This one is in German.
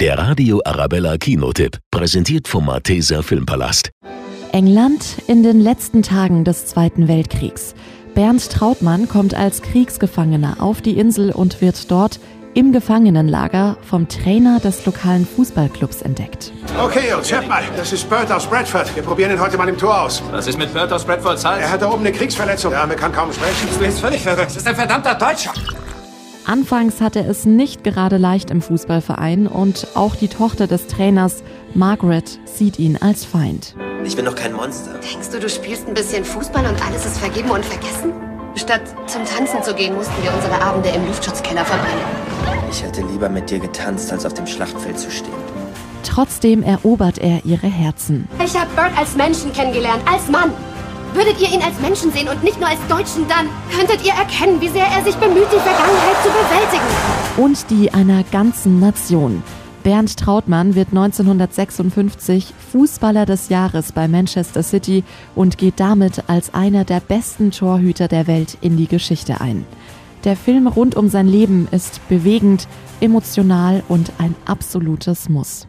Der Radio Arabella Kinotipp, präsentiert vom Malteser Filmpalast. England in den letzten Tagen des Zweiten Weltkriegs. Bernd Trautmann kommt als Kriegsgefangener auf die Insel und wird dort im Gefangenenlager vom Trainer des lokalen Fußballclubs entdeckt. Okay, Jungs, hört mal. Das ist Bert aus Bradford. Wir probieren ihn heute mal im Tor aus. Was ist mit Bert aus Bradfords Hals? Er hat da oben eine Kriegsverletzung. Ja, man kann kaum sprechen. Du bist völlig verrückt. Das ist ein verdammter Deutscher. Anfangs hatte es nicht gerade leicht im Fußballverein und auch die Tochter des Trainers, Margaret, sieht ihn als Feind. Ich bin doch kein Monster. Denkst du, du spielst ein bisschen Fußball und alles ist vergeben und vergessen? Statt zum Tanzen zu gehen, mussten wir unsere Abende im Luftschutzkeller verbringen. Ich hätte lieber mit dir getanzt, als auf dem Schlachtfeld zu stehen. Trotzdem erobert er ihre Herzen. Ich habe Bert als Menschen kennengelernt, als Mann. Würdet ihr ihn als Menschen sehen und nicht nur als Deutschen, dann könntet ihr erkennen, wie sehr er sich bemüht, die Vergangenheit zu bewältigen. Und die einer ganzen Nation. Bernd Trautmann wird 1956 Fußballer des Jahres bei Manchester City und geht damit als einer der besten Torhüter der Welt in die Geschichte ein. Der Film rund um sein Leben ist bewegend, emotional und ein absolutes Muss.